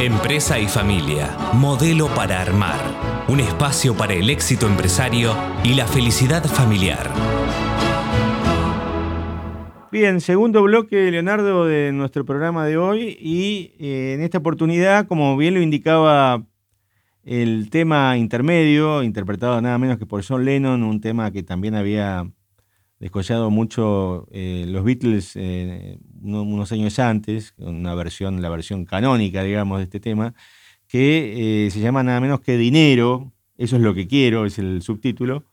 Empresa y familia, modelo para armar, un espacio para el éxito empresario y la felicidad familiar. Bien, segundo bloque, Leonardo, de nuestro programa de hoy. Y eh, en esta oportunidad, como bien lo indicaba el tema intermedio, interpretado nada menos que por John Lennon, un tema que también había descollado mucho eh, los Beatles eh, unos años antes, una versión, la versión canónica, digamos, de este tema, que eh, se llama nada menos que Dinero, eso es lo que quiero, es el subtítulo,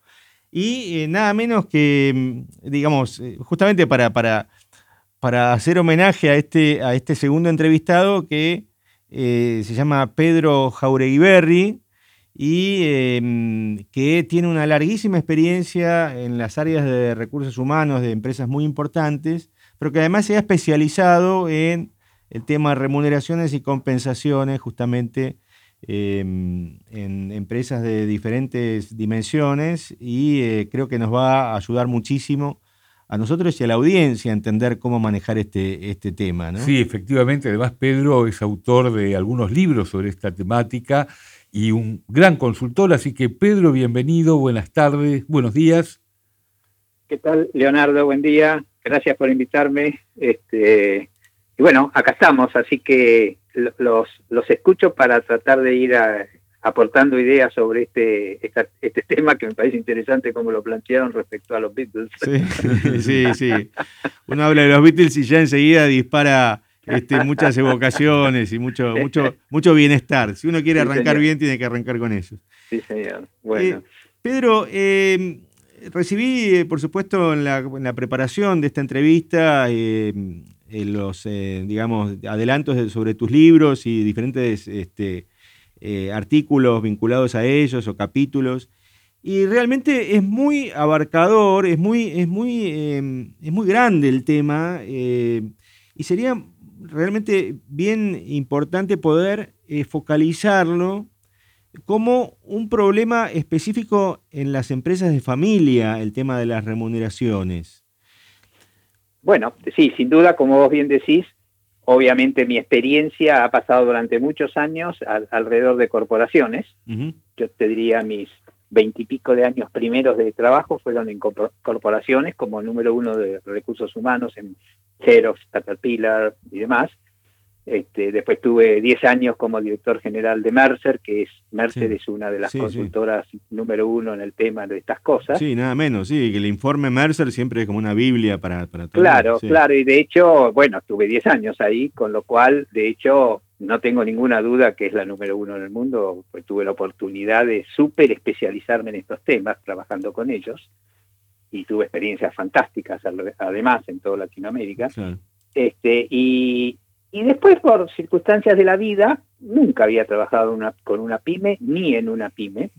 y nada menos que, mm, digamos, justamente para, para, para, hacer homenaje a este, a este segundo entrevistado que se llama Pedro Jauregui y em, que tiene una larguísima experiencia en las áreas de recursos humanos de empresas muy importantes, pero que además se ha especializado en el tema de remuneraciones y compensaciones justamente em, en empresas de diferentes dimensiones y eh, creo que nos va a ayudar muchísimo a nosotros y a la audiencia a entender cómo manejar este, este tema. Sí, efectivamente. Además, Pedro es autor de algunos libros sobre esta temática y un gran consultor. Así que Pedro, bienvenido, buenas tardes, buenos días. ¿Qué tal, Leonardo? Buen día. Gracias por invitarme. Este, y bueno, acá estamos, así que los, los escucho para tratar de ir aportando ideas sobre este, este tema que me parece interesante como lo plantearon respecto a los Beatles. Sí, sí, sí. Uno habla de los Beatles y ya enseguida dispara este, muchas evocaciones y mucho, mucho, mucho bienestar. Si uno quiere arrancar bien, tiene que arrancar con eso. Sí, señor. Bueno. Eh, Pedro, eh, recibí, eh, por supuesto, en la, preparación de esta entrevista los, digamos, adelantos sobre tus libros y diferentes este, artículos vinculados a ellos o capítulos. Y realmente es muy abarcador, es muy, es muy, es muy grande el tema. y sería realmente bien importante poder eh, focalizarlo como un problema específico en las empresas de familia, el tema de las remuneraciones. Bueno, sí, sin duda, como vos bien decís, obviamente mi experiencia ha pasado durante muchos años alrededor de corporaciones. Yo te diría mis veintipico de años primeros de trabajo fueron en corporaciones como número uno de recursos humanos en Xerox, Caterpillar y demás. Este, después tuve 10 años como director general de Mercer, que es Mercer es una de las consultoras número uno en el tema de estas cosas. Sí, nada menos, sí, que el informe Mercer siempre es como una Biblia para, para todo. Claro, claro, y de hecho, bueno, tuve 10 años ahí, con lo cual, de hecho, no tengo ninguna duda que es la número uno en el mundo, pues tuve la oportunidad de súper especializarme en estos temas, trabajando con ellos, y tuve experiencias fantásticas además en toda Latinoamérica. Este, y, y después, por circunstancias de la vida, nunca había trabajado una, con una pyme ni en una pyme,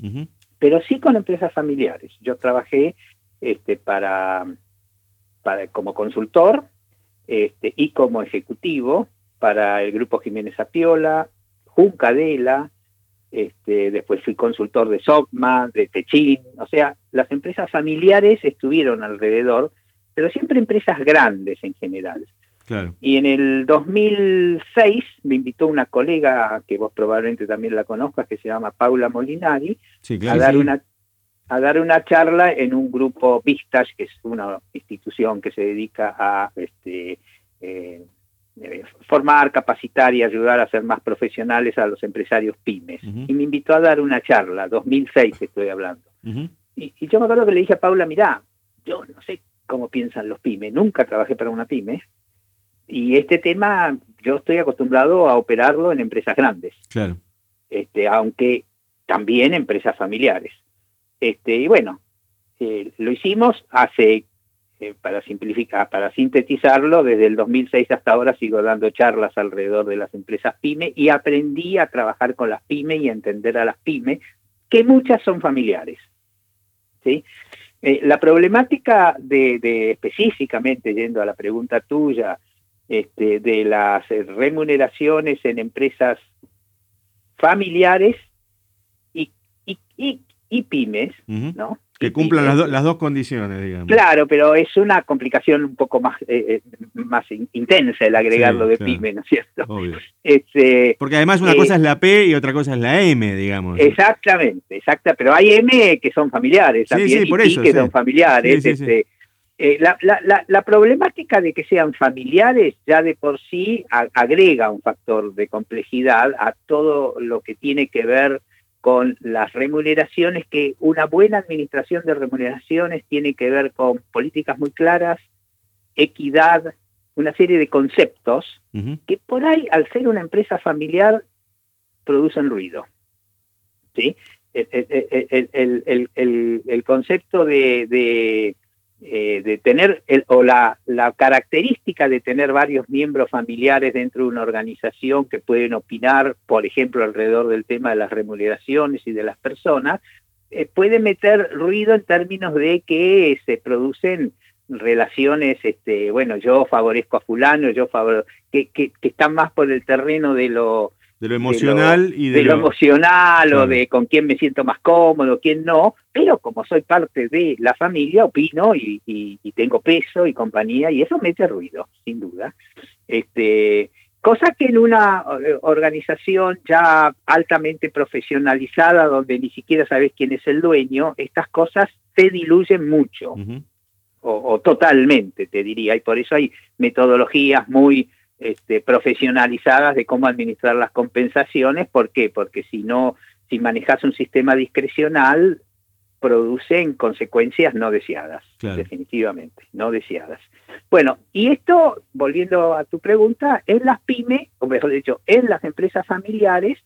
pero sí con empresas familiares. Yo trabajé este, para, para, como consultor este, y como ejecutivo para el grupo Jiménez Apiola, Juncadela, este, después fui consultor de SOCMA, de Techin, o sea, las empresas familiares estuvieron alrededor, pero siempre empresas grandes en general. Y en el 2006 me invitó una colega que vos probablemente también la conozcas, que se llama Paula Molinari, a, dar una, a dar una charla en un grupo Vistas, que es una institución que se dedica a este, eh, formar, capacitar y ayudar a ser más profesionales a los empresarios pymes. Y me invitó a dar una charla, 2006 estoy hablando. y, y, yo me acuerdo que le dije a Paula, mirá, yo no sé cómo piensan los pymes, nunca trabajé para una pyme, y este tema yo estoy acostumbrado a operarlo en empresas grandes. Claro. Este, aunque también empresas familiares. Este, y bueno, eh, lo hicimos hace, eh, para simplificar, para sintetizarlo, desde el 2006 hasta ahora sigo dando charlas alrededor de las empresas pyme y aprendí a trabajar con las pyme y a entender a las pyme, que muchas son familiares. ¿sí? Eh, la problemática de, de, específicamente, yendo a la pregunta tuya, este, de las remuneraciones en empresas familiares y, y, y, pymes, ¿no? Que cumplan las, las, dos condiciones, digamos. Claro, pero es una complicación un poco más, eh, eh, más intensa el agregarlo de pyme, ¿no es cierto? Obvio. Este, Porque además una cosa es la P y otra cosa es la M, digamos. Exactamente, exacta, pero hay M que son familiares también, sí, por eso, que son familiares. Este, la, la, la, problemática de que sean familiares ya de por sí agrega un factor de complejidad a todo lo que tiene que ver con las remuneraciones, que una buena administración de remuneraciones tiene que ver con políticas muy claras, equidad, una serie de conceptos que por ahí, al ser una empresa familiar, producen ruido. ¿sí? El, el concepto de eh, de tener el, o la, la, característica de tener varios miembros familiares dentro de una organización que pueden opinar, por ejemplo, alrededor del tema de las remuneraciones y de las personas, eh, puede meter ruido en términos de que se producen relaciones, este, bueno, yo favorezco a fulano, yo favor que, que, que están más por el terreno de lo de lo emocional y de, lo, emocional o de con quién me siento más cómodo, quién no, pero como soy parte de la familia, opino y, tengo peso y compañía, y eso mete ruido, sin duda. Este, cosa que en una eh, organización ya altamente profesionalizada, donde ni siquiera sabes quién es el dueño, estas cosas se diluyen mucho, o, o totalmente, te diría, y por eso hay metodologías muy este, profesionalizadas de cómo administrar las compensaciones. ¿Por qué? Porque si no, si manejas un sistema discrecional, producen consecuencias no deseadas, definitivamente, no deseadas. Bueno, y esto, volviendo a tu pregunta, en las pymes, o mejor dicho, en las empresas familiares,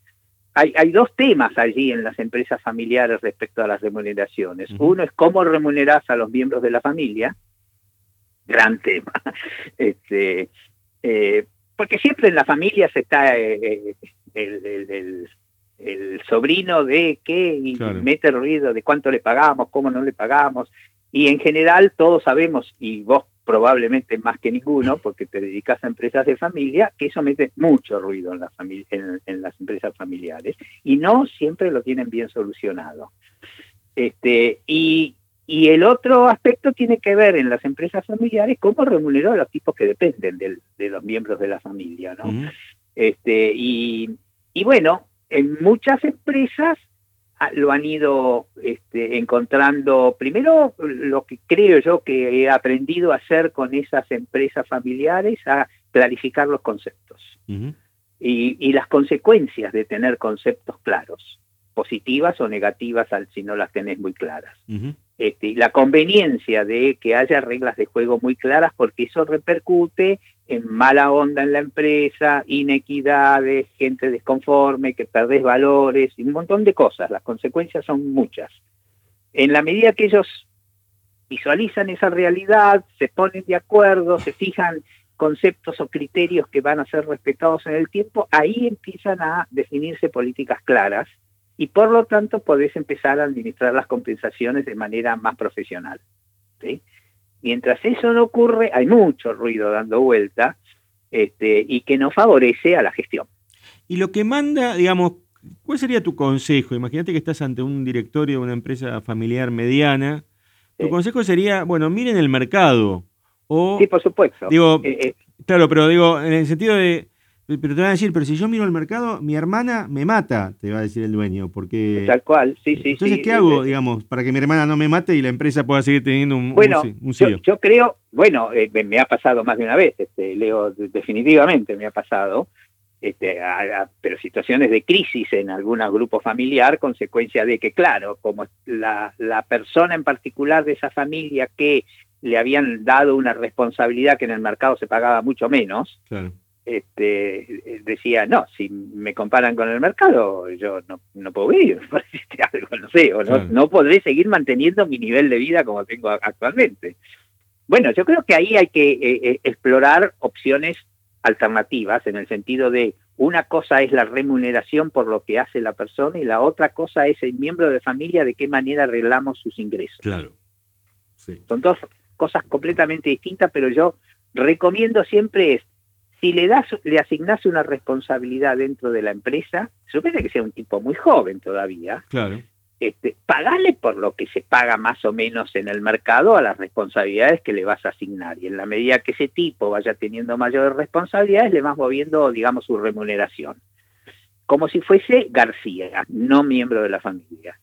hay, hay dos temas allí en las empresas familiares respecto a las remuneraciones. Uno es cómo remuneras a los miembros de la familia, gran tema. Este, eh, porque siempre en las familias está eh, eh, el, sobrino de qué y mete ruido de cuánto le pagamos, cómo no le pagamos. Y en general todos sabemos, y vos probablemente más que ninguno, porque te dedicas a empresas de familia, que eso mete mucho ruido en, la en, en las empresas familiares y no siempre lo tienen bien solucionado. Este, y, y el otro aspecto tiene que ver en las empresas familiares cómo remuneró a los tipos que dependen de los miembros de la familia, ¿no? este, y, bueno, en muchas empresas ah, lo han ido este, encontrando, primero lo que creo yo que he aprendido a hacer con esas empresas familiares, a clarificar los conceptos. Y, y, las consecuencias de tener conceptos claros, positivas o negativas al, si no las tenés muy claras. Este, la conveniencia de que haya reglas de juego muy claras porque eso repercute en mala onda en la empresa, inequidades, gente desconforme, que perdés valores y un montón de cosas. Las consecuencias son muchas. En la medida que ellos visualizan esa realidad, se ponen de acuerdo, se fijan conceptos o criterios que van a ser respetados en el tiempo, ahí empiezan a definirse políticas claras y por lo tanto podés empezar a administrar las compensaciones de manera más profesional. Mientras eso no ocurre, hay mucho ruido dando vuelta este, y que no favorece a la gestión. Y lo que manda, digamos, ¿cuál sería tu consejo? Imagínate que estás ante un directorio de una empresa familiar mediana. Tu consejo sería, bueno, miren el mercado. O, sí, por supuesto. Digo, eh, eh, claro, pero digo, en el sentido de, pero te van a decir, pero si yo miro el mercado, mi hermana me mata, te va a decir el dueño, porque... Tal cual, sí, sí. Entonces, ¿qué hago, digamos, para que mi hermana no me mate y la empresa pueda seguir teniendo un, bueno, un, yo, creo, bueno, eh, me ha pasado más de una vez, este, Leo, definitivamente me ha pasado, este, pero situaciones de crisis en algún grupo familiar, consecuencia de que, claro, como la, la persona en particular de esa familia que le habían dado una responsabilidad que en el mercado se pagaba mucho menos, claro este, decía, no, si me comparan con el mercado, yo no, no puedo vivir, algo, no sé, o no, no podré seguir manteniendo mi nivel de vida como tengo actualmente. Bueno, yo creo que ahí hay que eh, eh, explorar opciones alternativas en el sentido de una cosa es la remuneración por lo que hace la persona y la otra cosa es el miembro de familia de qué manera arreglamos sus ingresos. Claro. Son dos cosas completamente distintas, pero yo recomiendo siempre es si le das, le asignase una responsabilidad dentro de la empresa, supone que sea un tipo muy joven todavía, claro. este, pagale por lo que se paga más o menos en el mercado a las responsabilidades que le vas a asignar. Y en la medida que ese tipo vaya teniendo mayores responsabilidades, le vas moviendo, digamos, su remuneración. Como si fuese García, no miembro de la familia.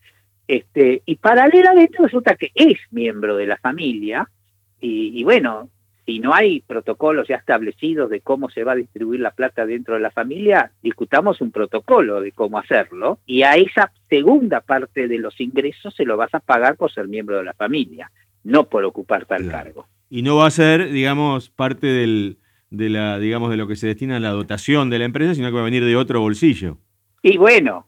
Este, y paralelamente resulta que es miembro de la familia, y, y bueno, si no hay protocolos ya establecidos de cómo se va a distribuir la plata dentro de la familia, discutamos un protocolo de cómo hacerlo y a esa segunda parte de los ingresos se lo vas a pagar por ser miembro de la familia, no por ocupar tal cargo. Y no va a ser, digamos, parte del, de la, digamos, de lo que se destina a la dotación de la empresa, sino que va a venir de otro bolsillo. Y bueno,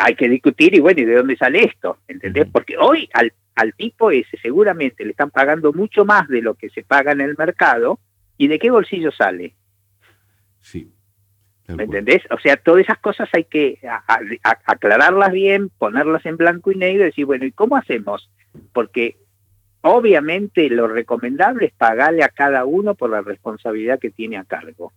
hay que discutir y bueno, ¿y de dónde sale esto? ¿Entendés? Porque hoy al al tipo ese seguramente le están pagando mucho más de lo que se paga en el mercado, ¿y de qué bolsillo sale? Sí. ¿Me entendés? O sea, todas esas cosas hay que aclararlas bien, ponerlas en blanco y negro y decir, bueno, ¿y cómo hacemos? Porque obviamente lo recomendable es pagarle a cada uno por la responsabilidad que tiene a cargo.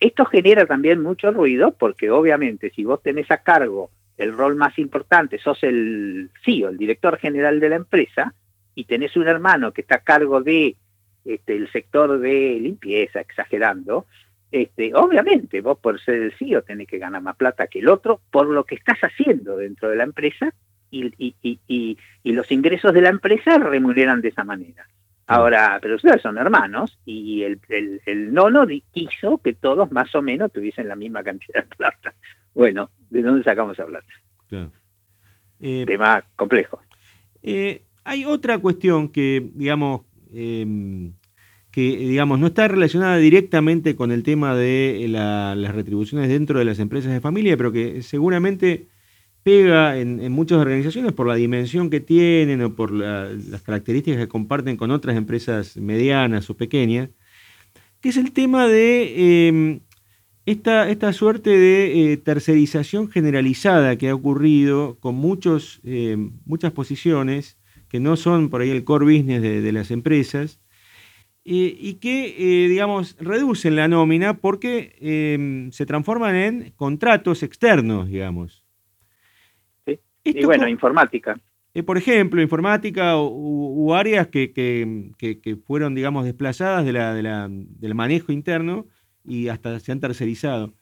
Esto genera también mucho ruido porque obviamente si vos tenés a cargo el rol más importante, sos el CEO, el director general de la empresa, y tenés un hermano que está a cargo de este, el sector de limpieza, exagerando, este, obviamente vos por ser el CEO tenés que ganar más plata que el otro por lo que estás haciendo dentro de la empresa y, y, y, y los ingresos de la empresa remuneran de esa manera. Ahora, pero ustedes son hermanos y el, el, el nono quiso que todos más o menos tuviesen la misma cantidad de plata. Bueno, ¿de dónde sacamos a plata? Eh, Tema complejo. Eh, hay otra cuestión que, digamos, em, que digamos no está relacionada directamente con el tema de las retribuciones dentro de las empresas de familia, pero que seguramente pega en, muchas organizaciones por la dimensión que tienen o por las características que comparten con otras empresas medianas o pequeñas, que es el tema de em, esta, esta suerte de eh, tercerización generalizada que ha ocurrido con muchos, eh, muchas posiciones que no son por ahí el core business de, las empresas eh, y que, digamos, reducen la nómina porque se transforman en contratos externos, digamos. Sí. y bueno, informática. por ejemplo, informática u, áreas que, que, fueron, digamos, desplazadas de la, de la, del manejo interno y hasta se han tercerizado.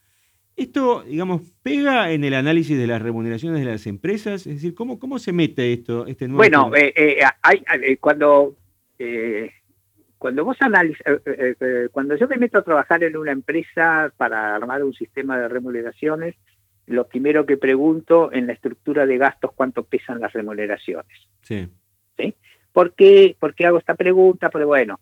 Esto, digamos, pega en el análisis de las remuneraciones de las empresas, es decir, ¿cómo, cómo se mete esto, este nuevo? Bueno, eh, eh, hay, eh, cuando cuando vos analizas, cuando yo me meto a trabajar en una empresa para armar un sistema de remuneraciones, lo primero que pregunto en la estructura de gastos cuánto pesan las remuneraciones. Sí. ¿Sí? ¿Por qué, ¿Por qué hago esta pregunta? Porque bueno,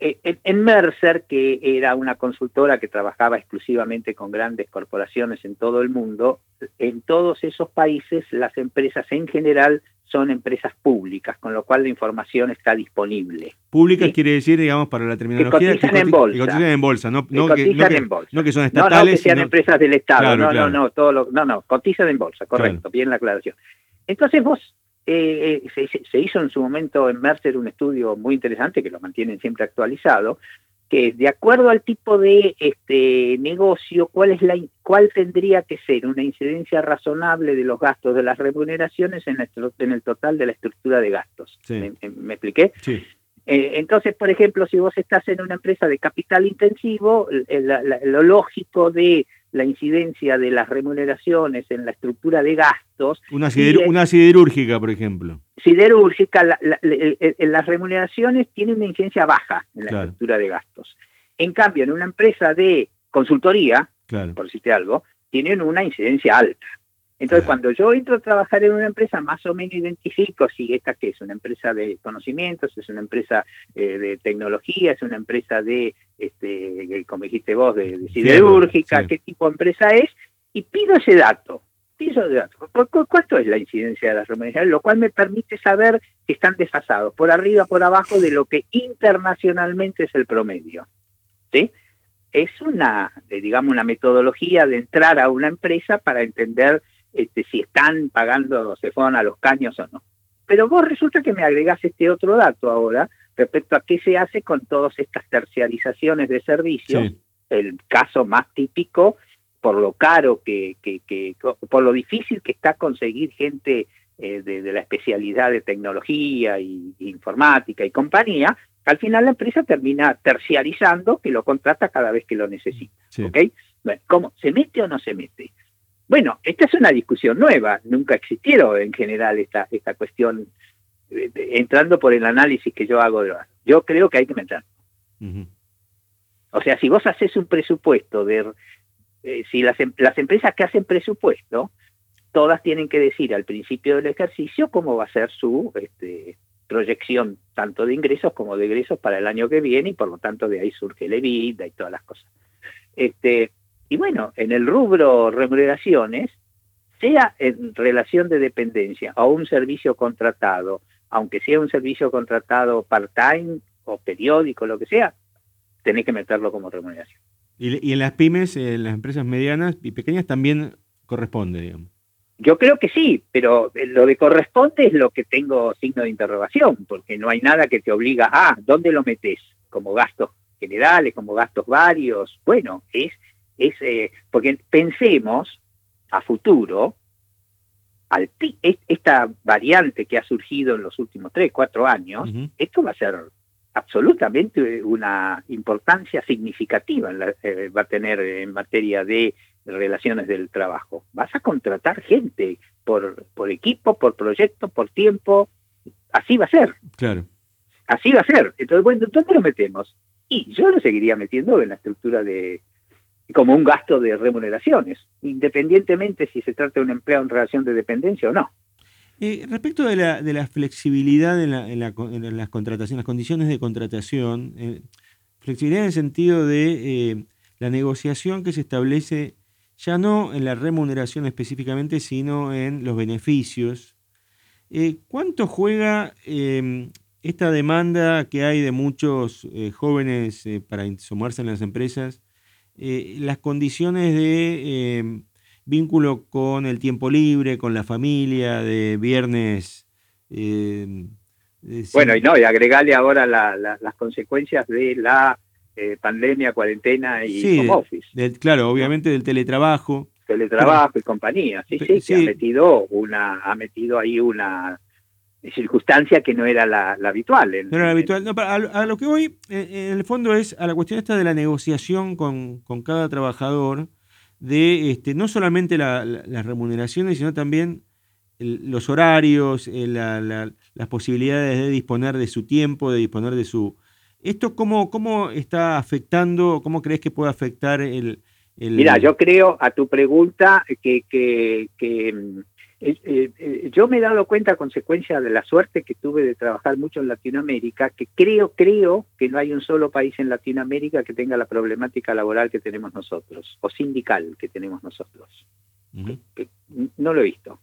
en Mercer, que era una consultora que trabajaba exclusivamente con grandes corporaciones en todo el mundo, en todos esos países las empresas en general son empresas públicas, con lo cual la información está disponible. Públicas quiere decir, digamos, para la terminología... Que cotizan, en bolsa. Que cotizan en bolsa, no, que, cotizan en bolsa. no que son estatales. No, que sean empresas del Estado, no, no, no, todo lo, no, no, cotizan en bolsa, correcto, bien la aclaración. Entonces vos eh, eh, se, hizo en su momento en Mercer un estudio muy interesante que lo mantienen siempre actualizado, que de acuerdo al tipo de este negocio, cuál es la cuál tendría que ser una incidencia razonable de los gastos de las remuneraciones en, en el total de la estructura de gastos. ¿Me, expliqué? Sí. Eh, entonces, por ejemplo, si vos estás en una empresa de capital intensivo, lo lógico de la incidencia de las remuneraciones en la estructura de gastos. Una, una siderúrgica, por ejemplo. Siderúrgica, la, las remuneraciones tienen una incidencia baja en la estructura de gastos. En cambio, en una empresa de consultoría, por decirte algo, tienen una incidencia alta. Entonces, cuando yo entro a trabajar en una empresa, más o menos identifico si esta que es una empresa de conocimientos, es una empresa eh, de tecnología, es una empresa de, este, como dijiste vos, de, siderúrgica, qué tipo de empresa es, y pido ese dato. Pido ese dato. ¿Cuánto es la incidencia de las remuneraciones? Lo cual me permite saber si están desfasados, por arriba, por abajo, de lo que internacionalmente es el promedio. ¿Sí? Es una, digamos, una metodología de entrar a una empresa para entender este, si están pagando, se fueron a los caños o no. Pero vos resulta que me agregás este otro dato ahora respecto a qué se hace con todas estas terciarizaciones de servicios. El caso más típico, por lo caro que, que, que, por lo difícil que está conseguir gente eh, de, la especialidad de tecnología y, informática y compañía, al final la empresa termina terciarizando que lo contrata cada vez que lo necesita. ¿Cómo? ¿Se mete o no se mete? Bueno, esta es una discusión nueva, nunca existieron en general esta, esta cuestión, eh, entrando por el análisis que yo hago. De, yo creo que hay que meter. O sea, si vos haces un presupuesto de... Eh, si las, em, las empresas que hacen presupuesto, todas tienen que decir al principio del ejercicio cómo va a ser su este, proyección, tanto de ingresos como de egresos para el año que viene, y por lo tanto de ahí surge el EBITDA y todas las cosas. Este, y bueno, en el rubro remuneraciones, sea en relación de dependencia o un servicio contratado, aunque sea un servicio contratado part-time o periódico, lo que sea, tenés que meterlo como remuneración. Y, en las pymes, en las empresas medianas y pequeñas también corresponde, digamos. Yo creo que sí, pero lo de corresponde es lo que tengo signo de interrogación, porque no hay nada que te obliga a, ¿dónde lo metes? Como gastos generales, como gastos varios. Bueno, es, es eh, porque pensemos a futuro, al, esta variante que ha surgido en los últimos tres, cuatro años, esto va a ser absolutamente una importancia significativa eh, va a tener en materia de relaciones del trabajo. Vas a contratar gente por, por equipo, por proyecto, por tiempo. Así va a ser. Claro. Así va a ser. Entonces, bueno, ¿dónde lo metemos? Y yo lo seguiría metiendo en la estructura de como un gasto de remuneraciones, independientemente si se trata de un empleado en relación de dependencia o no. Respecto de la, de la flexibilidad en, la, en, las contrataciones, las condiciones de contratación, eh, flexibilidad en el sentido de eh, la negociación que se establece ya no en la remuneración específicamente, sino en los beneficios. Eh, ¿Cuánto juega em, esta demanda que hay de muchos jóvenes para sumarse en las empresas, las condiciones de em, vínculo con el tiempo libre, con la familia, de viernes? Em, bueno, y no, y agregarle ahora las consecuencias de la eh, pandemia, cuarentena y home office. claro, obviamente del teletrabajo. Teletrabajo y compañía, sí, sí, que ha metido una, ha metido ahí una circunstancia que no era la, habitual. no era la habitual. a, lo que voy, en el fondo es a la cuestión esta de la negociación con, con cada trabajador, de este, no solamente las remuneraciones, sino también los horarios, eh, las posibilidades de disponer de su tiempo, de disponer de su, ¿Esto cómo, cómo está afectando, cómo crees que puede afectar el... Mira, yo creo a tu pregunta que, que, mm, eh, eh, yo me he dado cuenta a consecuencia de la suerte que tuve de trabajar mucho en Latinoamérica, que creo, creo que no hay un solo país en Latinoamérica que tenga la problemática laboral que tenemos nosotros, o sindical que tenemos nosotros. no lo he visto.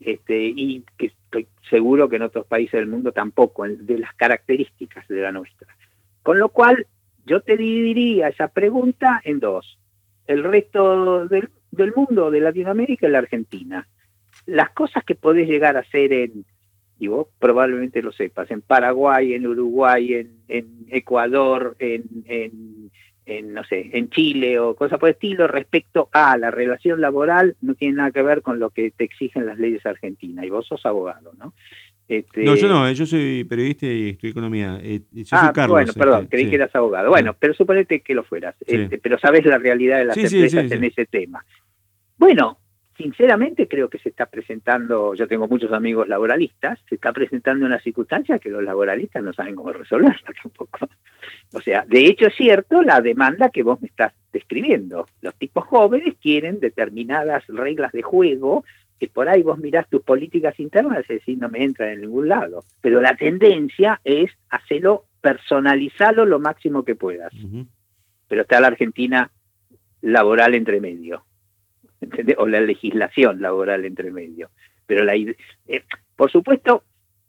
Este, y que estoy seguro que en otros países del mundo tampoco, de las características de la nuestra. Con lo cual, yo te dividiría esa pregunta en dos. El resto del, mundo, de Latinoamérica y la Argentina. Las cosas que podés llegar a hacer en, y vos probablemente lo sepas, en Paraguay, en Uruguay, en, Ecuador, en, en, no sé, en Chile o cosas por el estilo respecto a la relación laboral no tiene nada que ver con lo que te exigen las leyes argentinas y vos sos abogado, ¿no? Este... No, yo no, eh, yo soy periodista y estudio economía. Eh, ah, bueno, perdón, este, creí que eras abogado. Bueno, pero suponete que lo fueras, este, pero sabes la realidad de las empresas en ese tema. Bueno, sinceramente creo que se está presentando, yo tengo muchos amigos laboralistas, se está presentando una circunstancia que los laboralistas no saben cómo resolverla tampoco. O sea, de hecho es cierto la demanda que vos me estás describiendo. Los tipos jóvenes quieren determinadas reglas de juego que por ahí vos mirás tus políticas internas y decís no me entra en ningún lado. Pero la tendencia es hacerlo, personalizarlo lo máximo que puedas. Pero está la Argentina laboral entre medio. O la legislación laboral entre medio. Pero la, eh, por supuesto,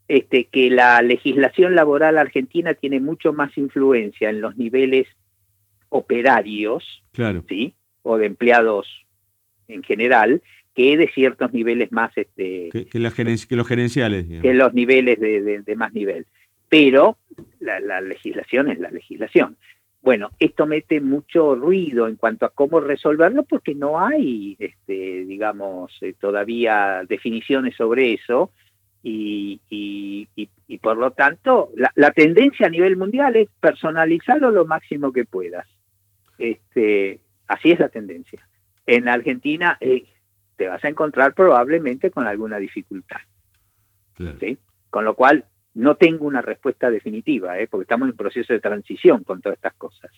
este, que la legislación laboral argentina tiene mucho más influencia en los niveles operarios, ¿sí? O de empleados en general, que de ciertos niveles más... Este, que, los gerenciales. Que los niveles de, más nivel. Pero la, legislación es la legislación. Bueno, esto mete mucho ruido en cuanto a cómo resolverlo porque no hay, este, digamos, eh, todavía definiciones sobre eso y, y, por lo tanto la, tendencia a nivel mundial es personalizarlo lo máximo que puedas. Este, así es la tendencia. En Argentina eh, te vas a encontrar probablemente con alguna dificultad. Con lo cual, no tengo una respuesta definitiva, ¿eh? porque estamos en proceso de transición con todas estas cosas.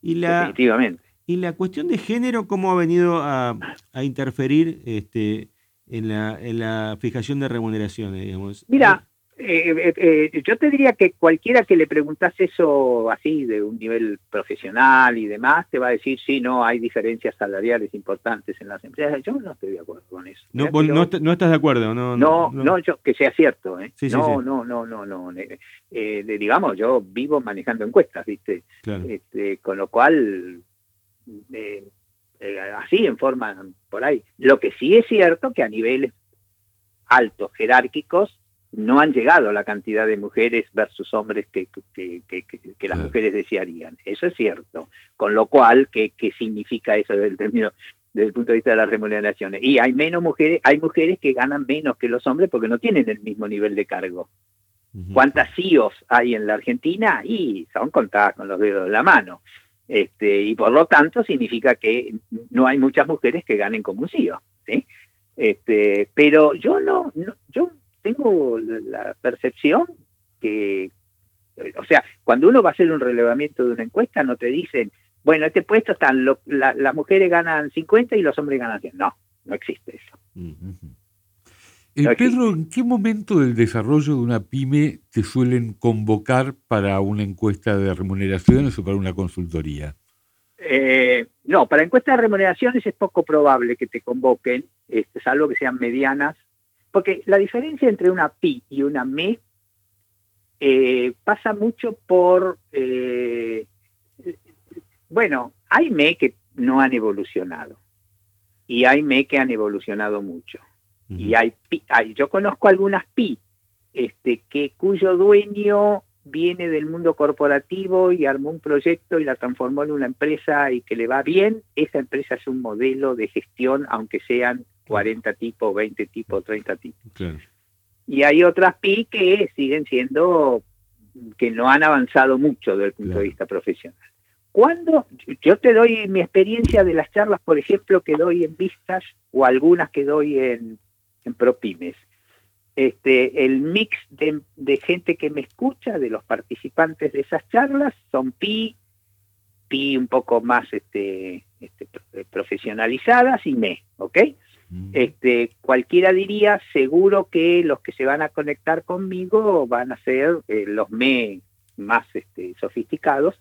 Y la, Definitivamente. ¿Y la cuestión de género cómo ha venido a, interferir este, en, la, en la fijación de remuneraciones? Digamos? Mira, eh, eh, eh, yo te diría que cualquiera que le preguntas eso así de un nivel profesional y demás, te va a decir, sí, no, hay diferencias salariales importantes en las empresas. Yo no estoy de acuerdo con eso. No, no, estás de acuerdo, no, no, no, yo, que sea cierto. ¿eh? no, no, no, no, no, digamos, yo vivo manejando encuestas, ¿viste? Este, con lo cual, así en forma por ahí. Lo que sí es cierto que a niveles altos, jerárquicos, no han llegado la cantidad de mujeres versus hombres que, que, las mujeres desearían. Eso es cierto. Con lo cual, ¿qué, qué significa eso desde el, término, desde el punto de vista de las remuneraciones? Y hay menos mujeres, hay mujeres que ganan menos que los hombres porque no tienen el mismo nivel de cargo. ¿Cuántas CEOs hay en la Argentina? Y son contadas con los dedos de la mano. Este, y por lo tanto significa que no hay muchas mujeres que ganen como un CEO. ¿sí? Este, pero yo no, tengo la percepción que, o sea, cuando uno va a hacer un relevamiento de una encuesta, no te dicen, bueno, este puesto están, las mujeres ganan 50 y los hombres ganan 100. No, no existe eso. Eh, Pedro, ¿en qué momento del desarrollo de una pyme te suelen convocar para una encuesta de remuneraciones o para una consultoría? Eh, no, para encuestas de remuneraciones es poco probable que te convoquen, este, salvo que sean medianas porque la diferencia entre una pi y una me eh, pasa mucho por, eh, bueno, hay me que no han evolucionado y hay me que han evolucionado mucho. Y hay, pi, hay, yo conozco algunas pi este, que cuyo dueño viene del mundo corporativo y armó un proyecto y la transformó en una empresa y que le va bien, esa empresa es un modelo de gestión, aunque sean 40 tipos, 20 tipos, 30 tipos. Y hay otras PI que siguen siendo, que no han avanzado mucho desde el punto de vista profesional. Cuando yo te doy mi experiencia de las charlas, por ejemplo, que doy en Vistas o algunas que doy en, en ProPymes, este, el mix de, de, gente que me escucha, de los participantes de esas charlas, son PI, PI un poco más este, este, profesionalizadas y me, ¿ok? Mm. Este, cualquiera diría, seguro que los que se van a conectar conmigo van a ser eh, los me más este, sofisticados.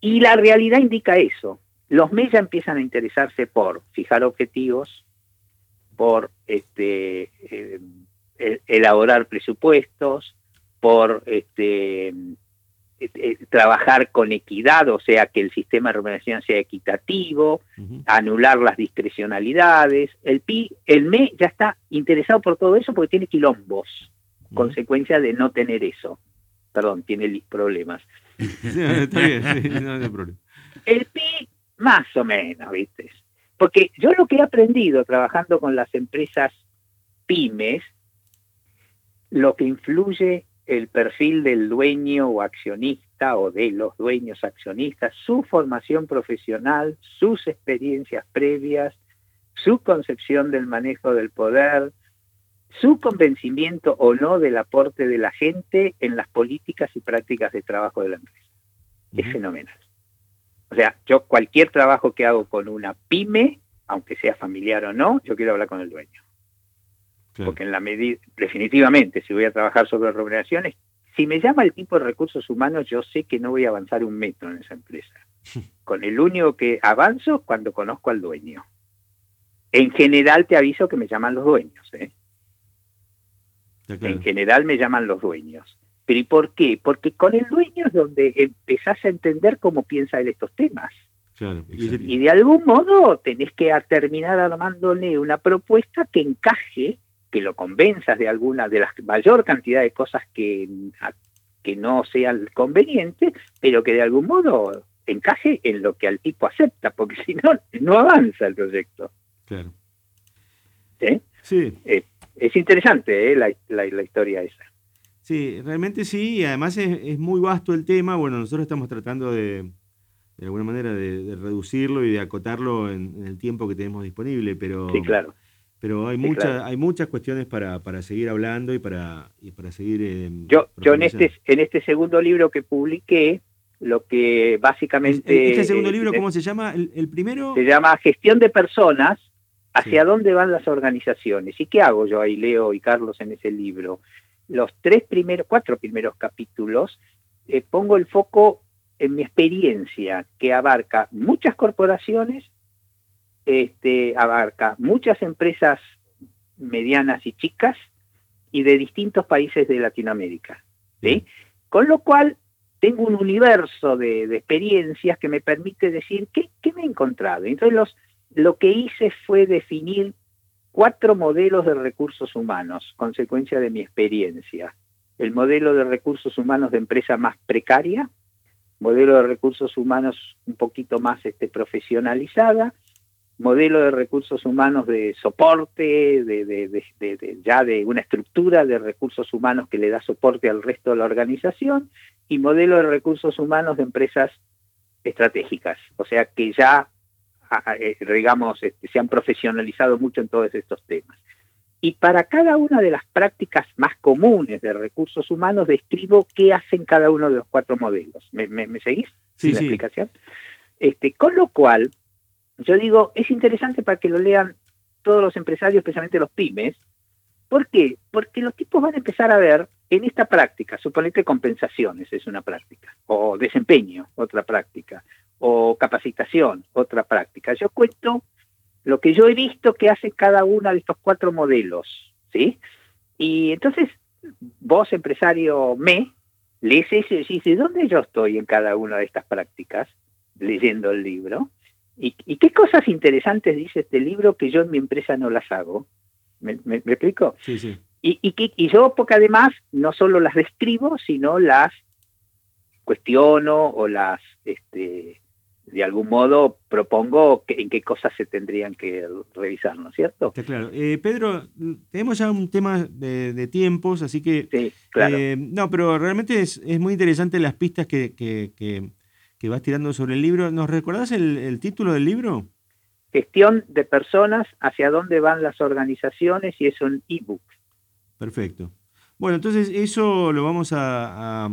Y la realidad indica eso. Los me ya empiezan a interesarse por fijar objetivos, por este, eh, elaborar presupuestos, por este, eh, eh, trabajar con equidad, o sea, que el sistema de remuneración sea equitativo, anular las discrecionalidades. El PI, el ME ya está interesado por todo eso porque tiene quilombos, consecuencia de no tener eso. Perdón, tiene problemas. El PI, más o menos, ¿viste? Porque yo lo que he aprendido trabajando con las empresas pymes, lo que influye el perfil del dueño o accionista o de los dueños accionistas, su formación profesional, sus experiencias previas, su concepción del manejo del poder, su convencimiento o no del aporte de la gente en las políticas y prácticas de trabajo de la empresa. Es fenomenal. O sea, yo cualquier trabajo que hago con una pyme, aunque sea familiar o no, yo quiero hablar con el dueño. Porque en la medida, definitivamente, si voy a trabajar sobre remuneraciones, si me llama el tipo de recursos humanos, yo sé que no voy a avanzar un metro en esa empresa. Con el único que avanzo cuando conozco al dueño. En general te aviso que me llaman los dueños. ¿eh? En general me llaman los dueños. ¿Pero y por qué? Porque con el dueño es donde empezás a entender cómo piensa él estos temas. y, de algún modo tenés que terminar armándole una propuesta que encaje que lo convenzas de alguna de la mayor cantidad de cosas que que no sea conveniente, pero que de algún modo encaje en lo que al tipo acepta, porque si no, no avanza el proyecto. Claro. ¿Sí? Sí. Eh, es interesante eh, la, la, historia esa. Sí, realmente sí, y además es, muy vasto el tema. Bueno, nosotros estamos tratando de, de alguna manera, de, reducirlo y de acotarlo en, el tiempo que tenemos disponible, pero... Sí, claro. Pero hay, muchas hay muchas cuestiones para, para seguir hablando y para, y para seguir... Eh, yo yo en, este, en este segundo libro que publiqué, lo que básicamente... ¿Este segundo libro cómo se llama? El, primero... Se llama Gestión de Personas, hacia dónde van las organizaciones. ¿Y qué hago yo ahí, Leo y Carlos, en ese libro? Los tres primeros, cuatro primeros capítulos, eh, pongo el foco en mi experiencia, que abarca muchas corporaciones, este, abarca muchas empresas medianas y chicas y de distintos países de Latinoamérica. ¿sí? Con lo cual, tengo un universo de, experiencias que me permite decir qué, me he encontrado. Entonces, los, lo que hice fue definir cuatro modelos de recursos humanos, consecuencia de mi experiencia. El modelo de recursos humanos de empresa más precaria, modelo de recursos humanos un poquito más este, profesionalizada, modelo de recursos humanos de soporte, de, ya de una estructura de recursos humanos que le da soporte al resto de la organización, y modelo de recursos humanos de empresas estratégicas, o sea que ya, eh, digamos, este, se han profesionalizado mucho en todos estos temas. Y para cada una de las prácticas más comunes de recursos humanos describo qué hacen cada uno de los cuatro modelos. ¿Me, seguís? Sí, la explicación? Este, con lo cual, yo digo, es interesante para que lo lean todos los empresarios, especialmente los pymes. ¿Por qué? Porque los tipos van a empezar a ver en esta práctica, suponete compensaciones es una práctica, o desempeño, otra práctica, o capacitación, otra práctica. Yo cuento lo que yo he visto que hace cada uno de estos cuatro modelos, ¿sí? Y entonces, vos, empresario me, lees eso y ¿de dónde yo estoy en cada una de estas prácticas? Leyendo el libro. ¿Y, qué cosas interesantes dice este libro que yo en mi empresa no las hago? ¿Me, me, explico? Sí, sí. Y, y, y yo, porque además, no solo las describo, sino las cuestiono o las este, de algún modo propongo en qué cosas se tendrían que revisar, ¿no es cierto? claro. Eh, Pedro, tenemos ya un tema de, tiempos, así que... Sí, claro. Eh, no, pero realmente es, muy interesante las pistas que, que, vas tirando sobre el libro. ¿Nos recordás el, título del libro? Gestión de personas, hacia dónde van las organizaciones y es un ebook. Perfecto. Bueno, entonces eso lo vamos a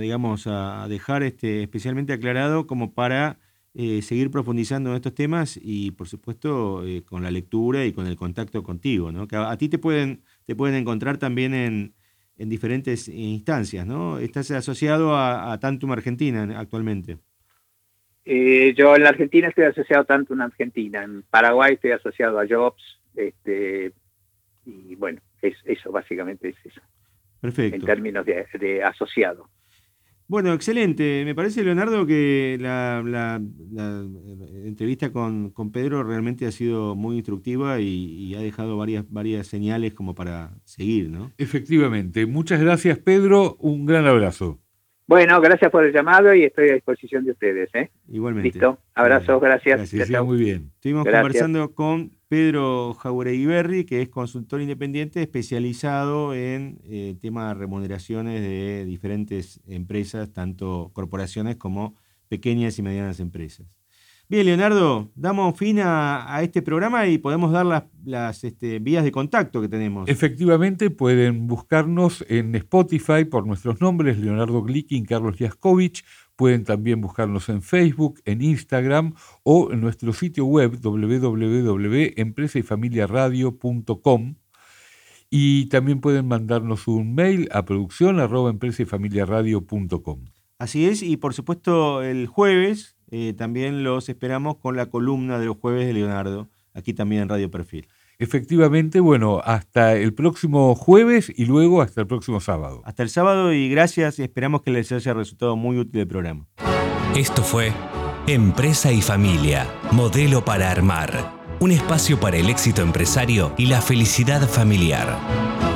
digamos, a dejar este, especialmente aclarado como para eh, seguir profundizando en estos temas y, por supuesto, eh, con la lectura y con el contacto contigo, ¿no? Que a, ti te pueden, te pueden encontrar también en, en diferentes instancias, ¿no? Estás asociado a, a Tantum Argentina actualmente. Eh, yo en la Argentina estoy asociado tanto en Argentina, en Paraguay estoy asociado a Jobs, este, y bueno, es, eso básicamente es eso. Perfecto. En términos de, de asociado. Bueno, excelente. Me parece, Leonardo, que la, entrevista con, Pedro realmente ha sido muy instructiva y, ha dejado varias, varias señales como para seguir, ¿no? Efectivamente. Muchas gracias, Pedro. Un gran abrazo. Bueno, gracias por el llamado y estoy a disposición de ustedes. ¿eh? Igualmente. Listo. Abrazos, gracias. Gracias, muy bien. Estuvimos conversando con Pedro Jauregui que es consultor independiente especializado en eh, temas de remuneraciones de diferentes empresas, tanto corporaciones como pequeñas y medianas empresas. Bien, Leonardo, damos fin a, este programa y podemos dar las, las este, vías de contacto que tenemos. Efectivamente, pueden buscarnos en Spotify por nuestros nombres, Leonardo Glickin, Carlos Jaskovic. Pueden también buscarnos en Facebook, en Instagram o en nuestro sitio web www.empresayfamiliaradio.com. Y también pueden mandarnos un mail a producción Así es, y por supuesto el jueves eh, también los esperamos con la columna de los jueves de Leonardo, aquí también en Radio Perfil. Efectivamente, bueno, hasta el próximo jueves y luego hasta el próximo sábado. Hasta el sábado y gracias y esperamos que les haya resultado muy útil el programa. Esto fue Empresa y Familia, modelo para armar, un espacio para el éxito empresario y la felicidad familiar.